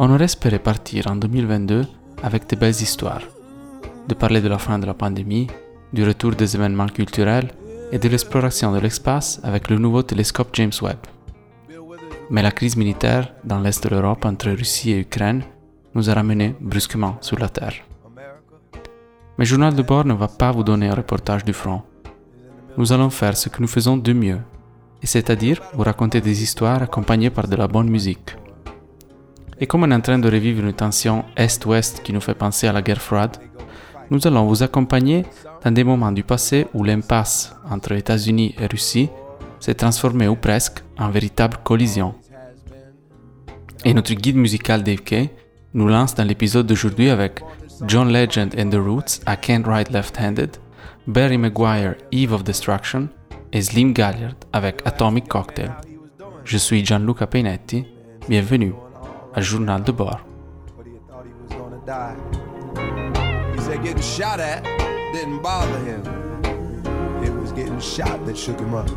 On aurait espéré partir en 2022 avec de belles histoires, de parler de la fin de la pandémie, du retour des événements culturels et de l'exploration de l'espace avec le nouveau télescope James Webb. Mais la crise militaire dans l'est de l'Europe entre Russie et Ukraine nous a ramenés brusquement sur la Terre. Mais Journal de bord ne va pas vous donner un reportage du front. Nous allons faire ce que nous faisons de mieux, et c'est-à-dire vous raconter des histoires accompagnées par de la bonne musique. Et comme on est en train de revivre une tension Est-Ouest qui nous fait penser à la guerre froide, nous allons vous accompagner dans des moments du passé où l'impasse entre États-Unis et Russie s'est transformée ou presque en véritable collision. Et notre guide musical Dave Kay nous lance dans l'épisode d'aujourd'hui avec John Legend and the Roots I Can't Write Left-Handed, Barry Maguire Eve of Destruction et Slim Galliard avec Atomic Cocktail. Je suis Gianluca Peinetti, bienvenue à Journal de bord. said getting shot at didn't bother him. It was getting shot that shook him up.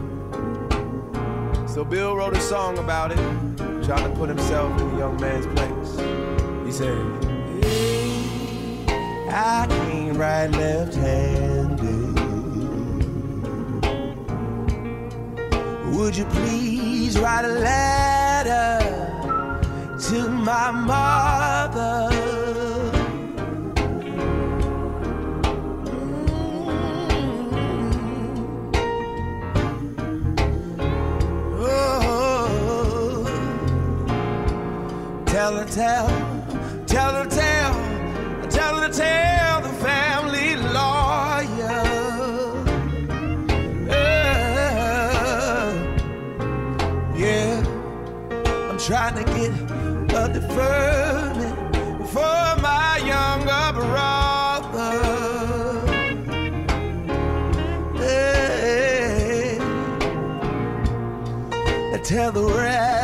So Bill wrote a song about it, trying to put himself in the young man's place. He said, hey, I can't write left-handed. Would you please write a letter to my mother? Mm. Oh, Tell her, tell, tell her, tell, tell her, tell Tell the Reverend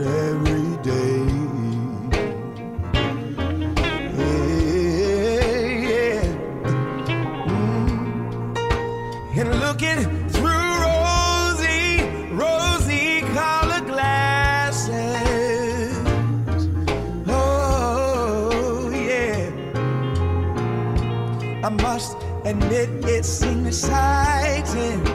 every day. Yeah, yeah. Mm. And looking through rosy, rosy colored glasses. Oh, yeah. I must admit it seemed exciting.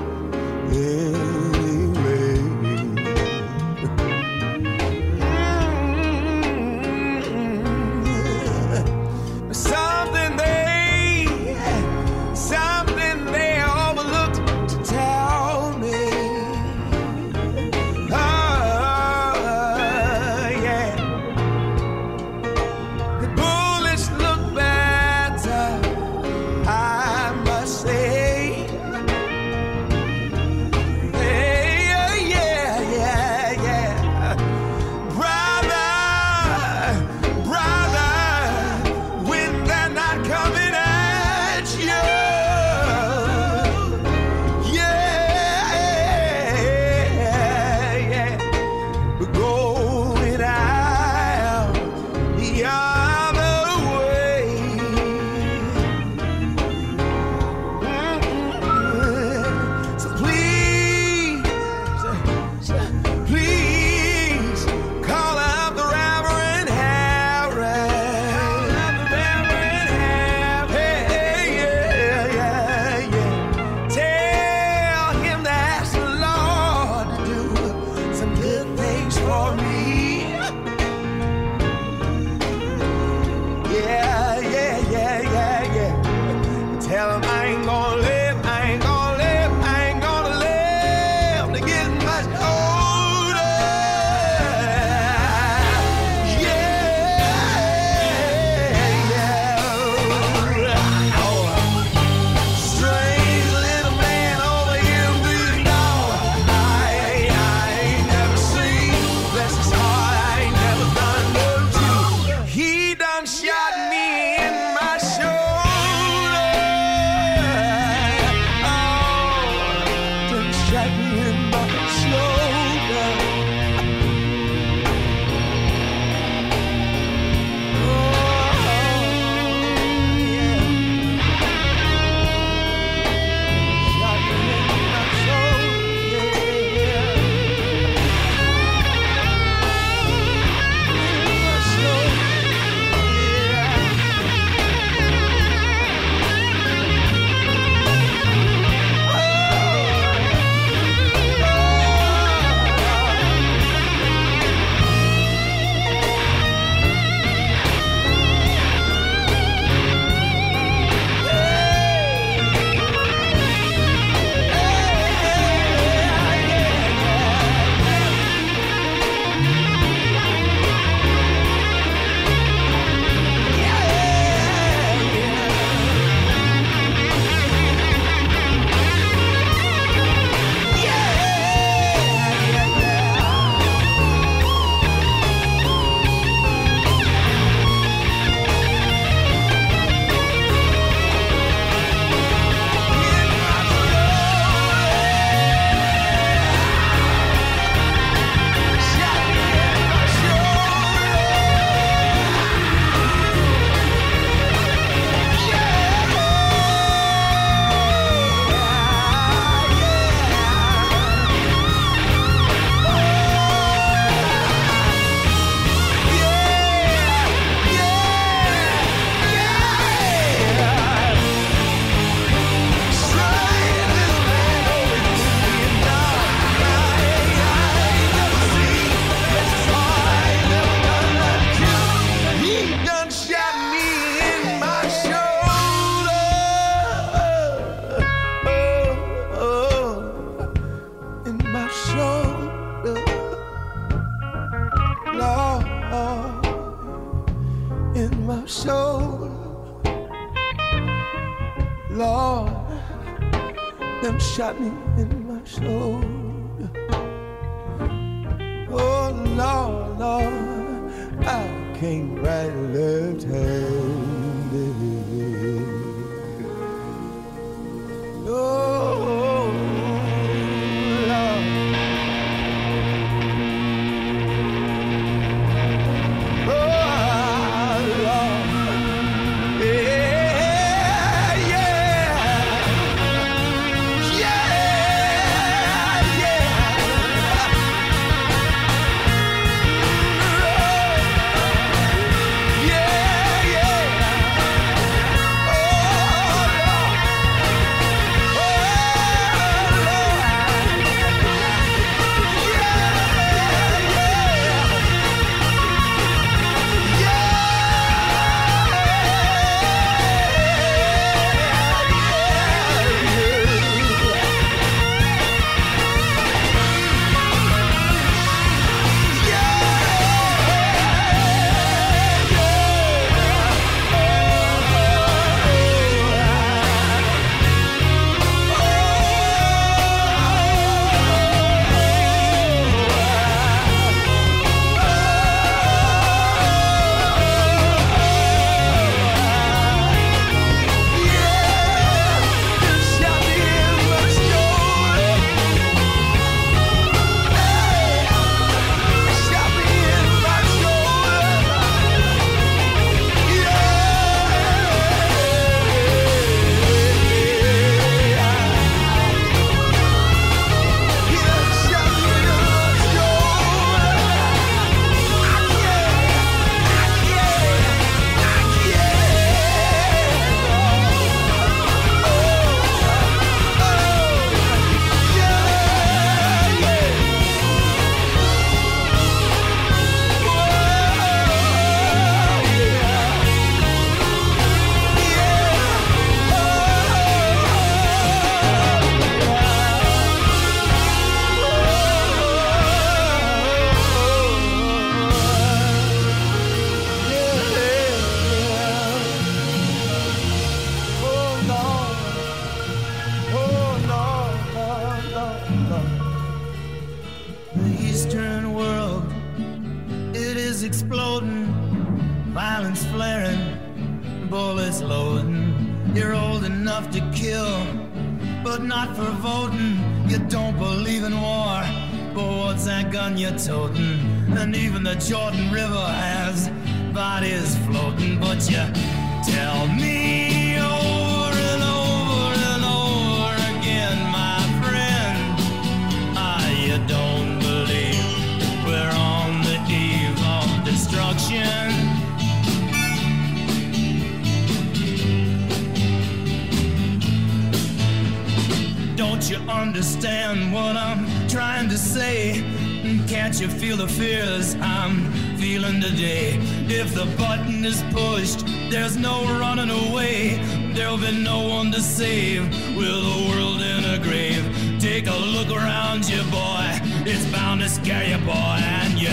Take a look around you, boy. It's bound to scare you, boy. And you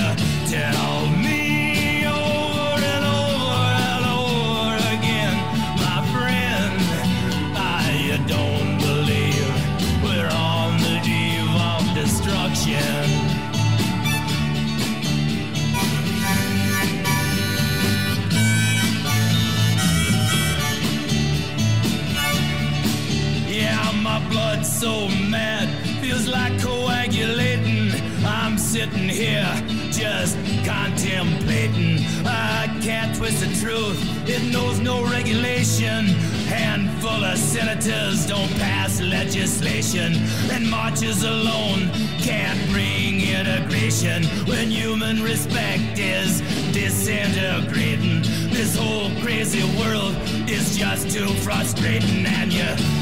tell the truth, it knows no regulation. Handful of senators don't pass legislation, and marches alone can't bring integration when human respect is disintegrating. This whole crazy world is just too frustrating, and you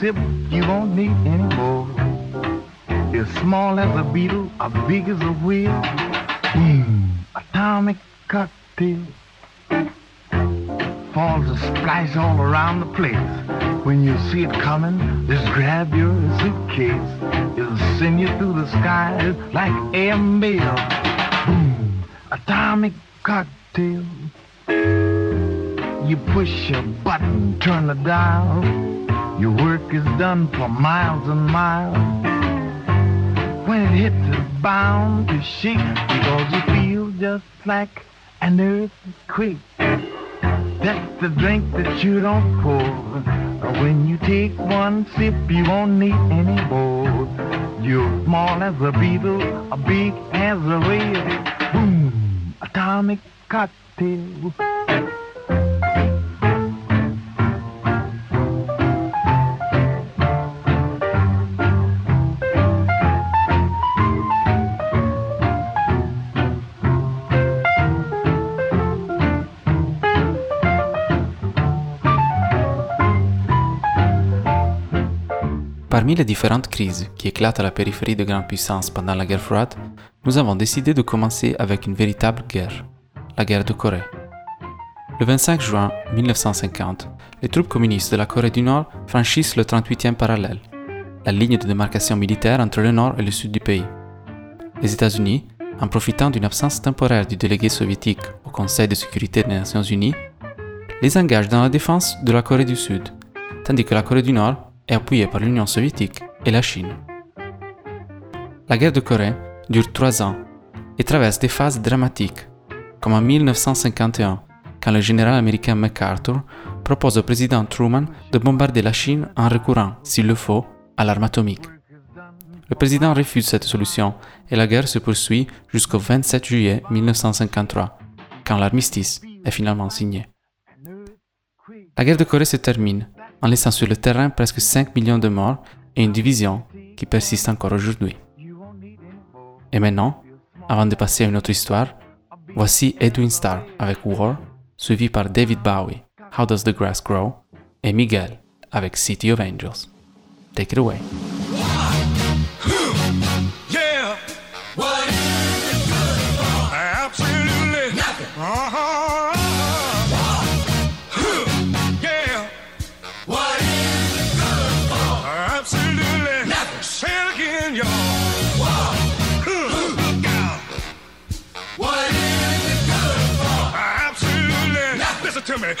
sip, you won't need any more. As small as a beetle, or big as a wheel. Mmm, atomic cocktail. Falls a splash all around the place. When you see it coming, just grab your suitcase. It'll send you through the skies like air mail. Boom, atomic cocktail. You push a button, turn the dial. Your work is done for miles and miles. When it hits, it's bound to shake because you feel just like an earthquake. That's the drink that you don't pour. When you take one sip, you won't need any more. You're small as a beetle, a big as a whale. Boom, atomic cocktail. Parmi les différentes crises qui éclatent à la périphérie de grandes puissances pendant la guerre froide, nous avons décidé de commencer avec une véritable guerre, la guerre de Corée. Le 25 juin 1950, les troupes communistes de la Corée du Nord franchissent le 38e parallèle, la ligne de démarcation militaire entre le nord et le sud du pays. Les États-Unis, en profitant d'une absence temporaire du délégué soviétique au Conseil de sécurité des Nations Unies, les engagent dans la défense de la Corée du Sud, tandis que la Corée du Nord est appuyée par l'Union soviétique et la Chine. La guerre de Corée dure trois ans et traverse des phases dramatiques, comme en 1951, quand le général américain MacArthur propose au président Truman de bombarder la Chine en recourant, s'il le faut, à l'arme atomique. Le président refuse cette solution et la guerre se poursuit jusqu'au 27 juillet 1953, quand l'armistice est finalement signé. La guerre de Corée se termine en laissant sur le terrain presque 5 millions de morts et une division qui persiste encore aujourd'hui. Et maintenant, avant de passer à une autre histoire, voici Edwin Starr avec War, suivi par David Bowie, How Does the Grass Grow, et Miguel avec City of Angels. Take it away. To me.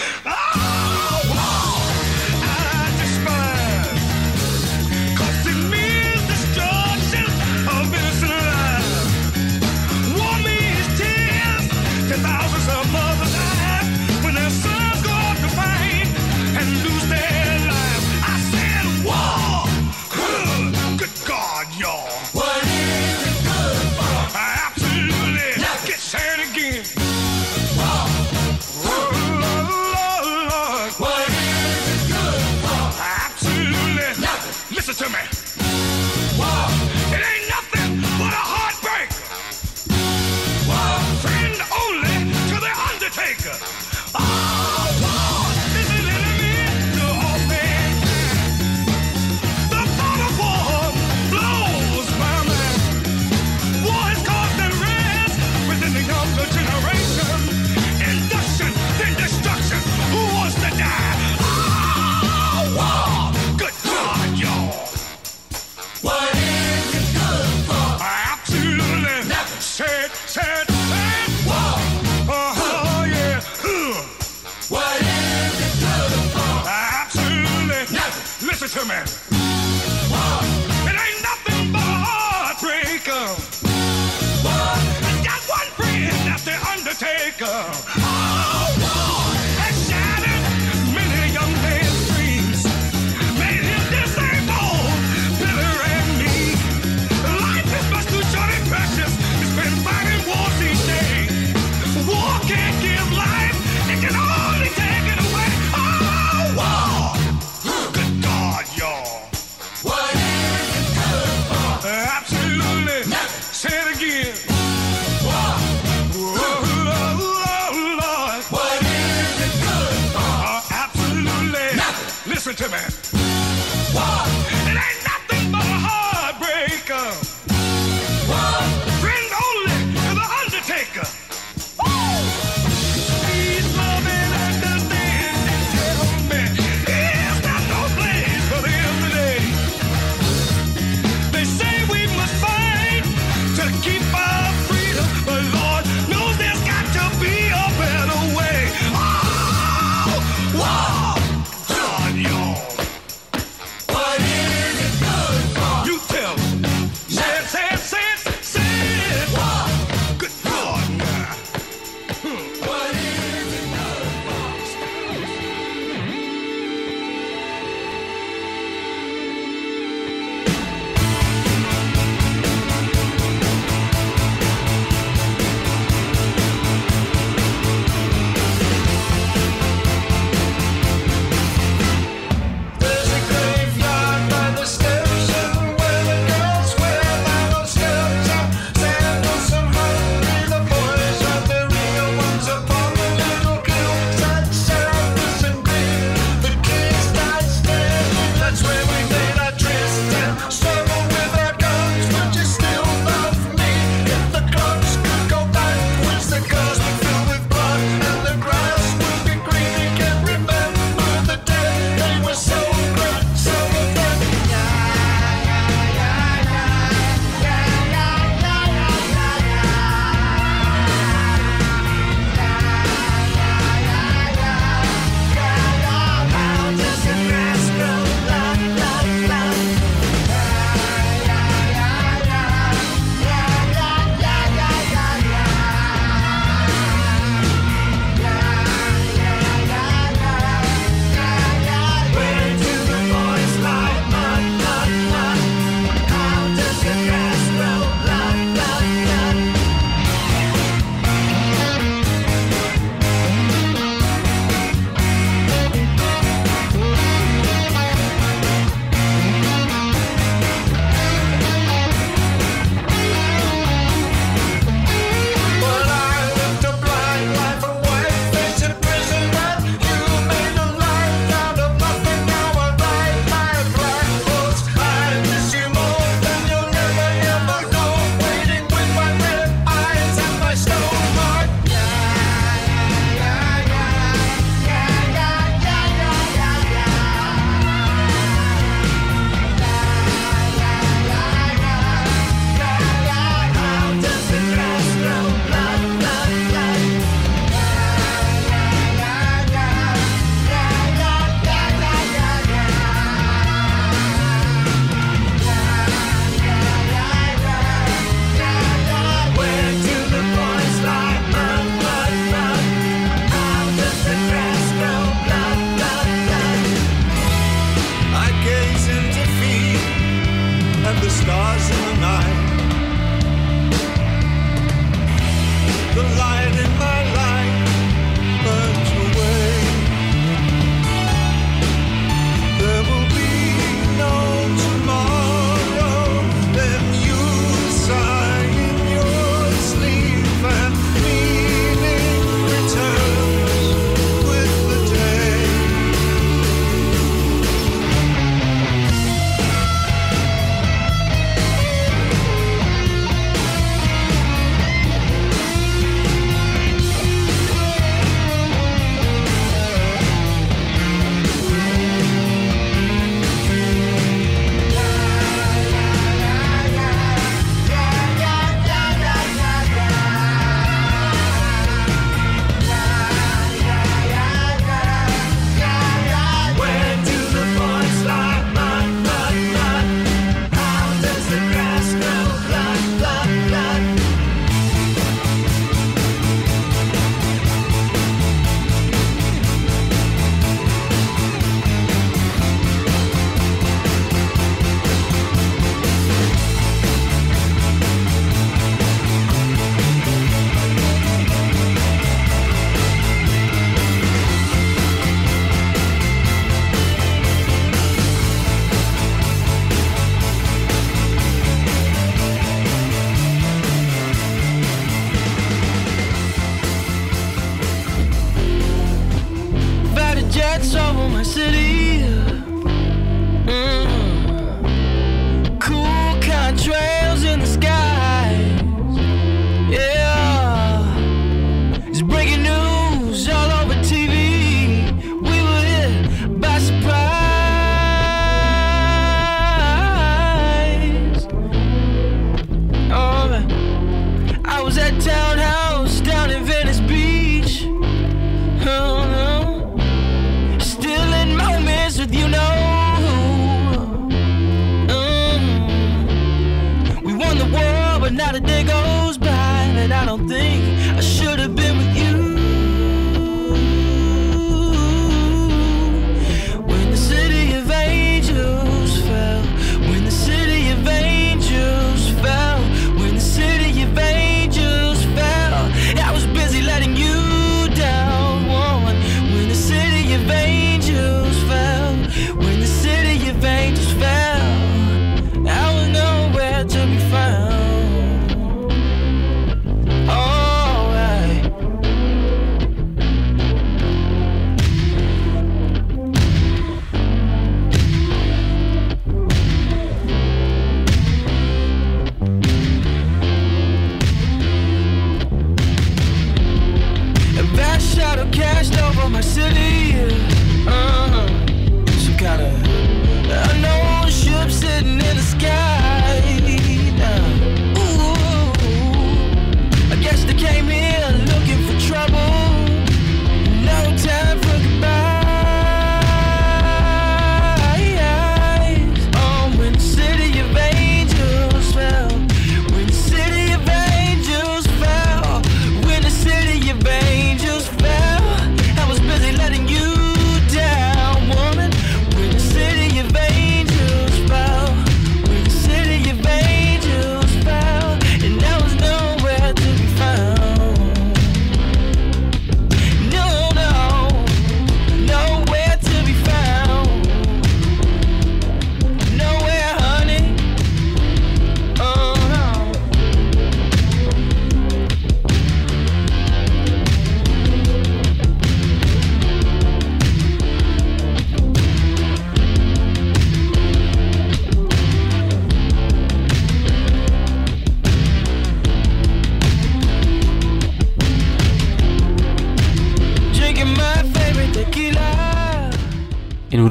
that's over my city.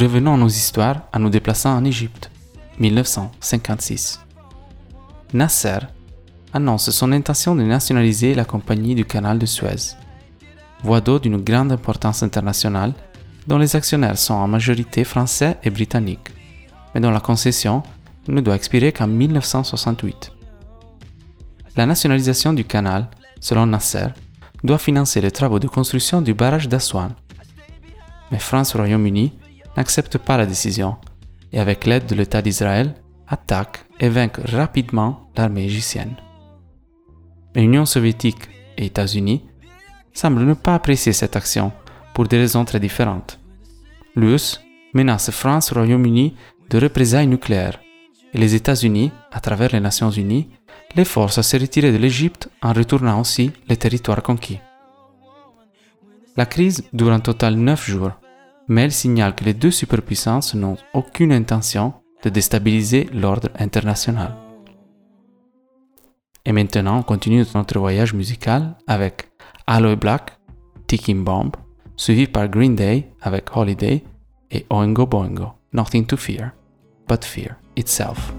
revenons à nos histoires en nous déplaçant en Égypte, 1956. Nasser annonce son intention de nationaliser la compagnie du canal de Suez, voie d'eau d'une grande importance internationale dont les actionnaires sont en majorité français et britanniques, mais dont la concession ne doit expirer qu'en 1968. La nationalisation du canal, selon Nasser, doit financer les travaux de construction du barrage d'Aswan. Mais France-Royaume-Uni n'accepte pas la décision et avec l'aide de l'État d'Israël, attaque et vainc rapidement l'armée égyptienne. Mais L'Union soviétique et États-Unis semblent ne pas apprécier cette action pour des raisons très différentes. L'U.S. menace France et Royaume-Uni de représailles nucléaires et les États-Unis, à travers les Nations Unies, les forcent à se retirer de l'Égypte en retournant aussi les territoires conquis. La crise dure un total 9 jours mais elle signale que les deux superpuissances n'ont aucune intention de déstabiliser l'ordre international. Et maintenant, on continue notre voyage musical avec Aloe Black, Ticking Bomb, suivi par Green Day avec Holiday et Oingo Boingo, Nothing to Fear, but Fear itself.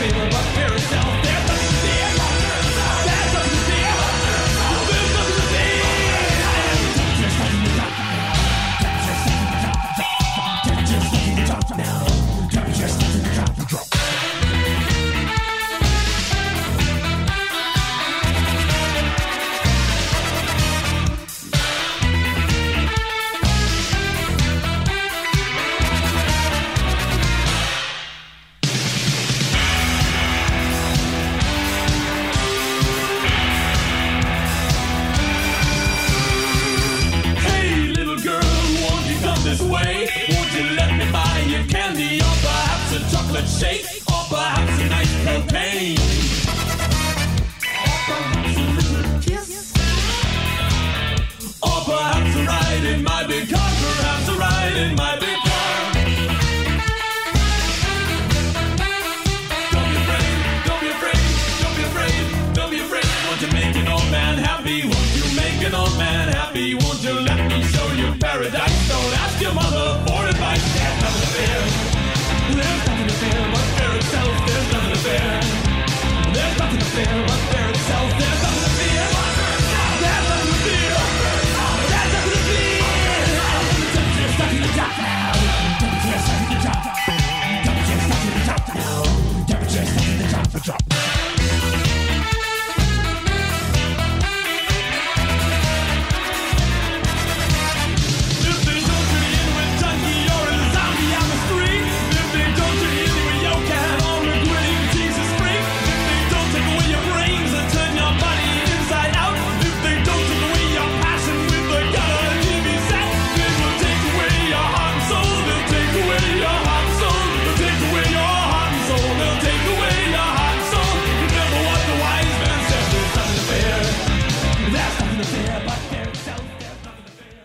fever, but fear is.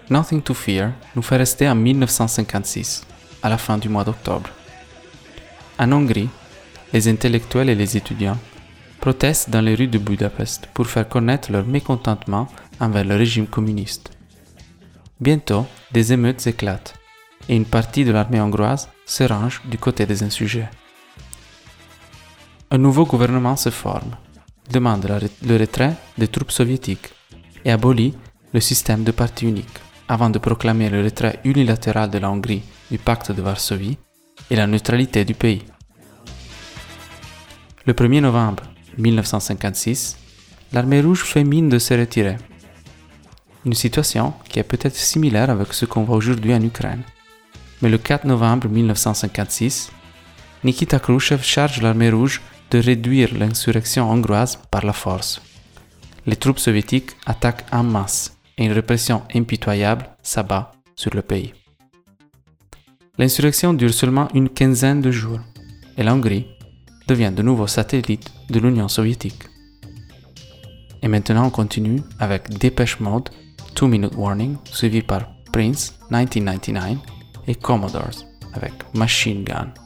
Nothing to Fear nous fait rester en 1956, à la fin du mois d'octobre. En Hongrie, les intellectuels et les étudiants protestent dans les rues de Budapest pour faire connaître leur mécontentement envers le régime communiste. Bientôt, des émeutes éclatent et une partie de l'armée hongroise se range du côté des insurgés. Un nouveau gouvernement se forme, demande le retrait des troupes soviétiques et abolit le système de parti unique avant de proclamer le retrait unilatéral de la Hongrie du pacte de Varsovie et la neutralité du pays. Le 1er novembre 1956, l'armée rouge fait mine de se retirer. Une situation qui est peut-être similaire avec ce qu'on voit aujourd'hui en Ukraine. Mais le 4 novembre 1956, Nikita Khrushchev charge l'armée rouge de réduire l'insurrection hongroise par la force. Les troupes soviétiques attaquent en masse et une répression impitoyable s'abat sur le pays. L'insurrection dure seulement une quinzaine de jours et la devient de nouveau satellite de l'Union soviétique. Et maintenant on continue avec Dépêche Mode, 2 Minute Warning, suivi par Prince 1999 et Commodores avec Machine Gun.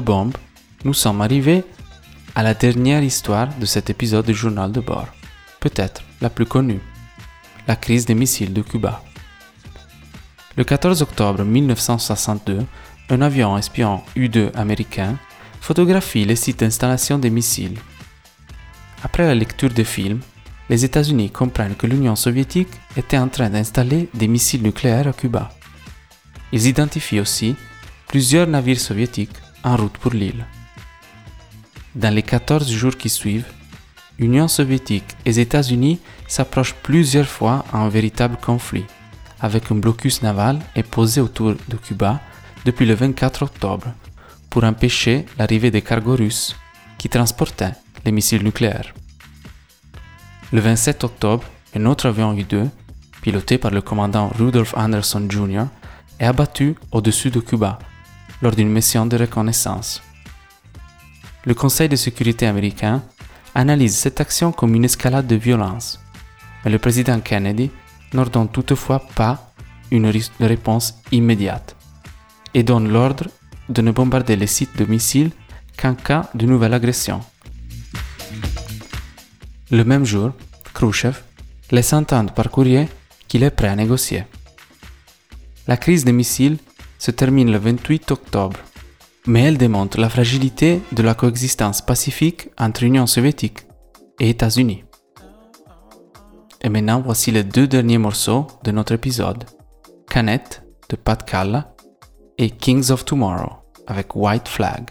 Bombes, nous sommes arrivés à la dernière histoire de cet épisode du journal de bord, peut-être la plus connue, la crise des missiles de Cuba. Le 14 octobre 1962, un avion espion U-2 américain photographie les sites d'installation des missiles. Après la lecture des films, les États-Unis comprennent que l'Union soviétique était en train d'installer des missiles nucléaires à Cuba. Ils identifient aussi plusieurs navires soviétiques en route pour l'île. Dans les 14 jours qui suivent, Union soviétique et États-Unis s'approchent plusieurs fois à un véritable conflit, avec un blocus naval posé autour de Cuba depuis le 24 octobre pour empêcher l'arrivée des cargos russes qui transportaient les missiles nucléaires. Le 27 octobre, un autre avion U-2, piloté par le commandant Rudolph Anderson Jr., est abattu au-dessus de Cuba lors d'une mission de reconnaissance. Le Conseil de sécurité américain analyse cette action comme une escalade de violence, mais le président Kennedy n'ordonne toutefois pas une réponse immédiate et donne l'ordre de ne bombarder les sites de missiles qu'en cas de nouvelle agression. Le même jour, Khrushchev laisse entendre par courrier qu'il est prêt à négocier. La crise des missiles se termine le 28 octobre, mais elle démontre la fragilité de la coexistence pacifique entre Union soviétique et États-Unis. Et maintenant, voici les deux derniers morceaux de notre épisode. Canette de Pat Calla et Kings of Tomorrow avec White Flag.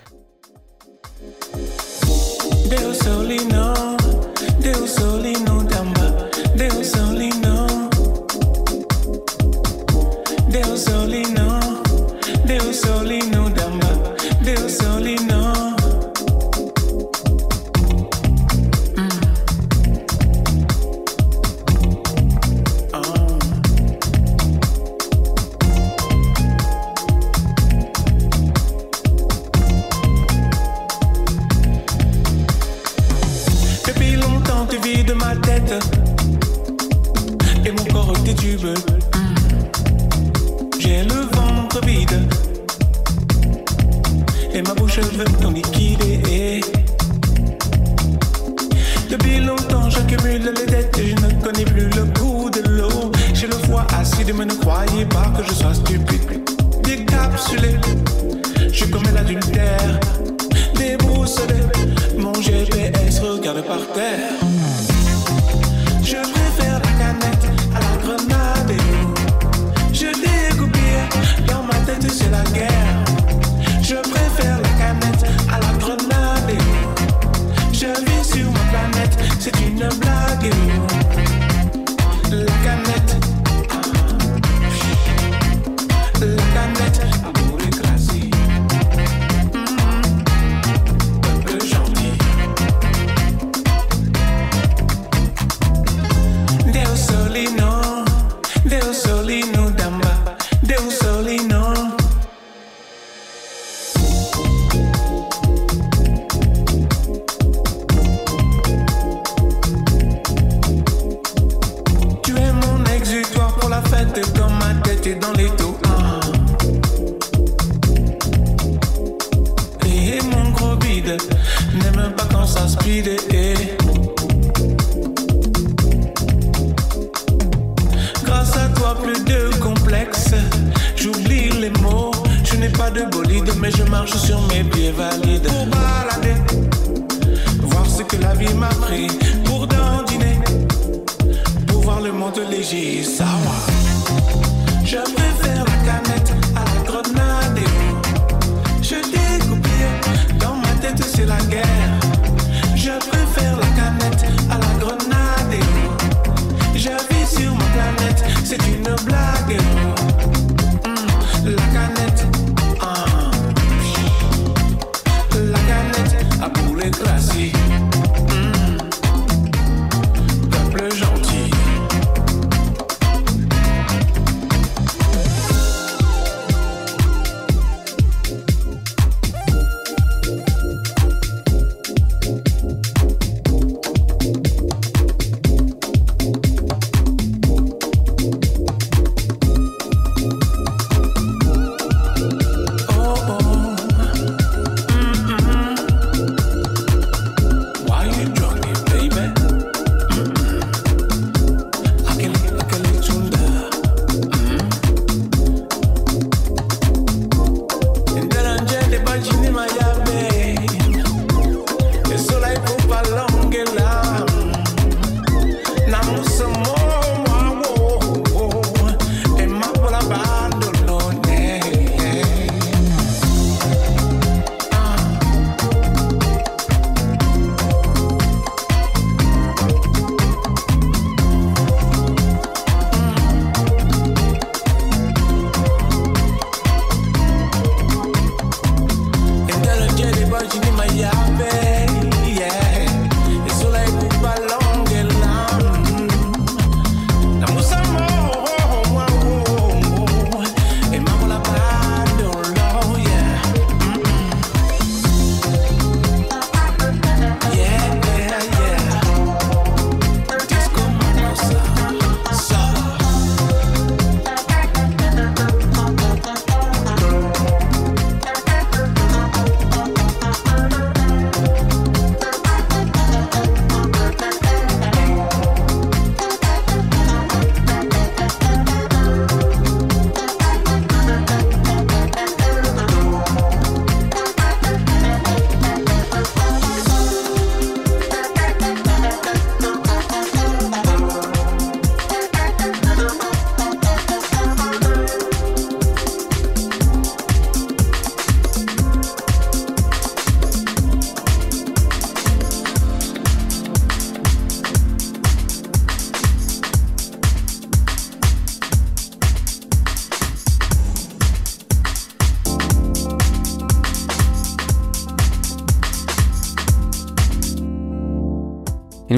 Croyez pas que je sois stupide. Décapsulé Je commets l'adultère Déboussolé Mon GPS regarde par terre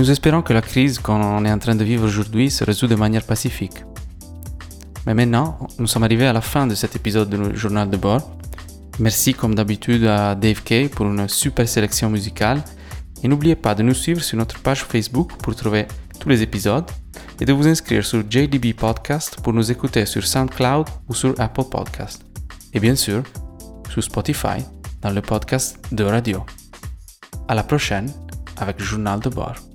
nous espérons que la crise qu'on est en train de vivre aujourd'hui se résout de manière pacifique. Mais maintenant, nous sommes arrivés à la fin de cet épisode du journal de bord. Merci comme d'habitude à Dave Kay pour une super sélection musicale. Et n'oubliez pas de nous suivre sur notre page Facebook pour trouver tous les épisodes et de vous inscrire sur JDB Podcast pour nous écouter sur SoundCloud ou sur Apple Podcast. Et bien sûr, sur Spotify dans le podcast de radio. À la prochaine avec journal de bord.